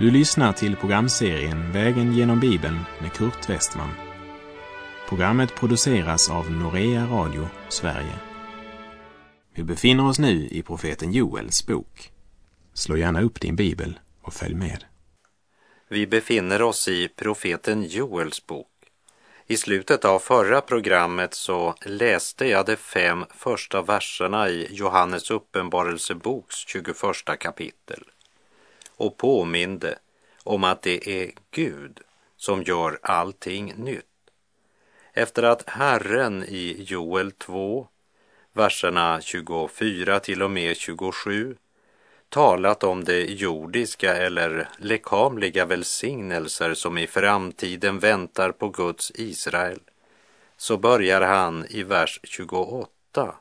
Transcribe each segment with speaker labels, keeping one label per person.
Speaker 1: Du lyssnar till programserien Vägen genom Bibeln med Kurt Westman. Programmet produceras av Norea Radio Sverige. Vi befinner oss nu i profeten Joels bok. Slå gärna upp din bibel och följ med.
Speaker 2: Vi befinner oss i profeten Joels bok. I slutet av förra programmet så läste jag de fem första verserna i Johannes uppenbarelseboks 21 kapitel och påminde om att det är Gud som gör allting nytt. Efter att Herren i Joel 2, verserna 24 till och med 27 talat om de jordiska eller lekamliga välsignelser som i framtiden väntar på Guds Israel, så börjar han i vers 28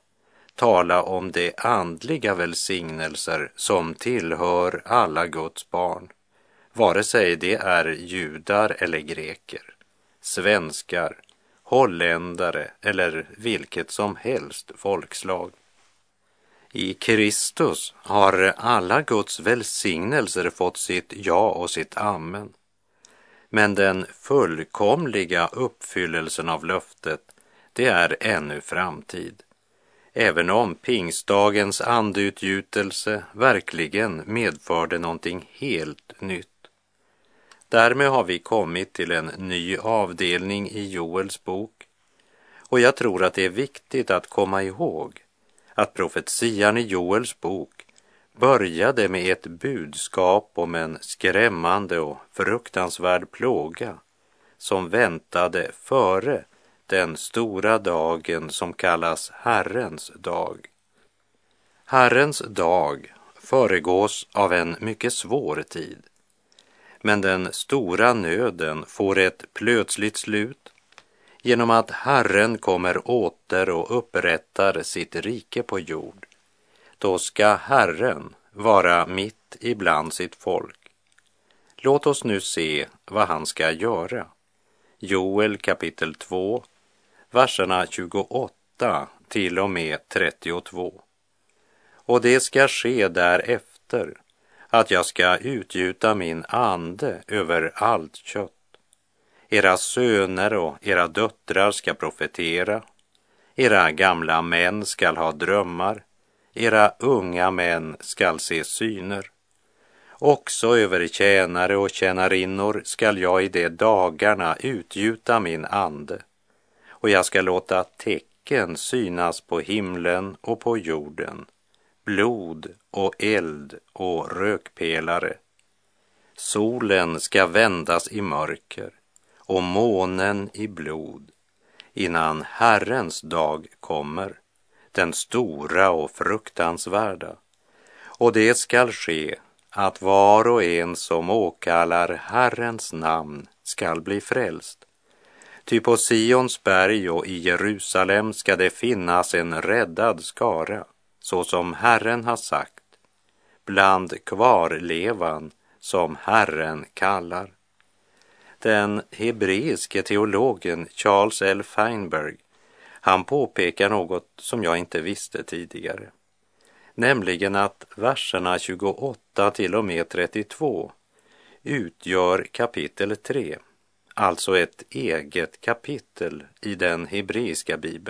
Speaker 2: tala om de andliga välsignelser som tillhör alla Guds barn, vare sig det är judar eller greker, svenskar, holländare eller vilket som helst folkslag. I Kristus har alla Guds välsignelser fått sitt ja och sitt amen. Men den fullkomliga uppfyllelsen av löftet, det är ännu framtid. Även om pingstdagens andeutgjutelse verkligen medförde någonting helt nytt. Därmed har vi kommit till en ny avdelning i Joels bok. Och jag tror att det är viktigt att komma ihåg att profetian i Joels bok började med ett budskap om en skrämmande och fruktansvärd plåga som väntade före den stora dagen som kallas Herrens dag. Herrens dag föregås av en mycket svår tid. Men den stora nöden får ett plötsligt slut genom att Herren kommer åter och upprättar sitt rike på jord. Då ska Herren vara mitt ibland sitt folk. Låt oss nu se vad han ska göra. Joel kapitel 2, verserna 28 till och med 32. Och det ska ske därefter att jag ska utgjuta min ande över allt kött. Era söner och era döttrar ska profetera. Era gamla män skall ha drömmar. Era unga män skall se syner. Också över tjänare och tjänarinnor skall jag i de dagarna utgjuta min ande och jag ska låta tecken synas på himlen och på jorden, blod och eld och rökpelare. Solen ska vändas i mörker och månen i blod innan Herrens dag kommer, den stora och fruktansvärda. Och det skall ske att var och en som åkallar Herrens namn skall bli frälst. Ty på Sions berg och i Jerusalem ska det finnas en räddad skara, så som Herren har sagt, bland kvarlevan som Herren kallar. Den hebreiske teologen Charles L. Feinberg, han påpekar något som jag inte visste tidigare, nämligen att verserna 28 till och med 32 utgör kapitel 3 alltså ett eget kapitel i den hebreiska bibeln.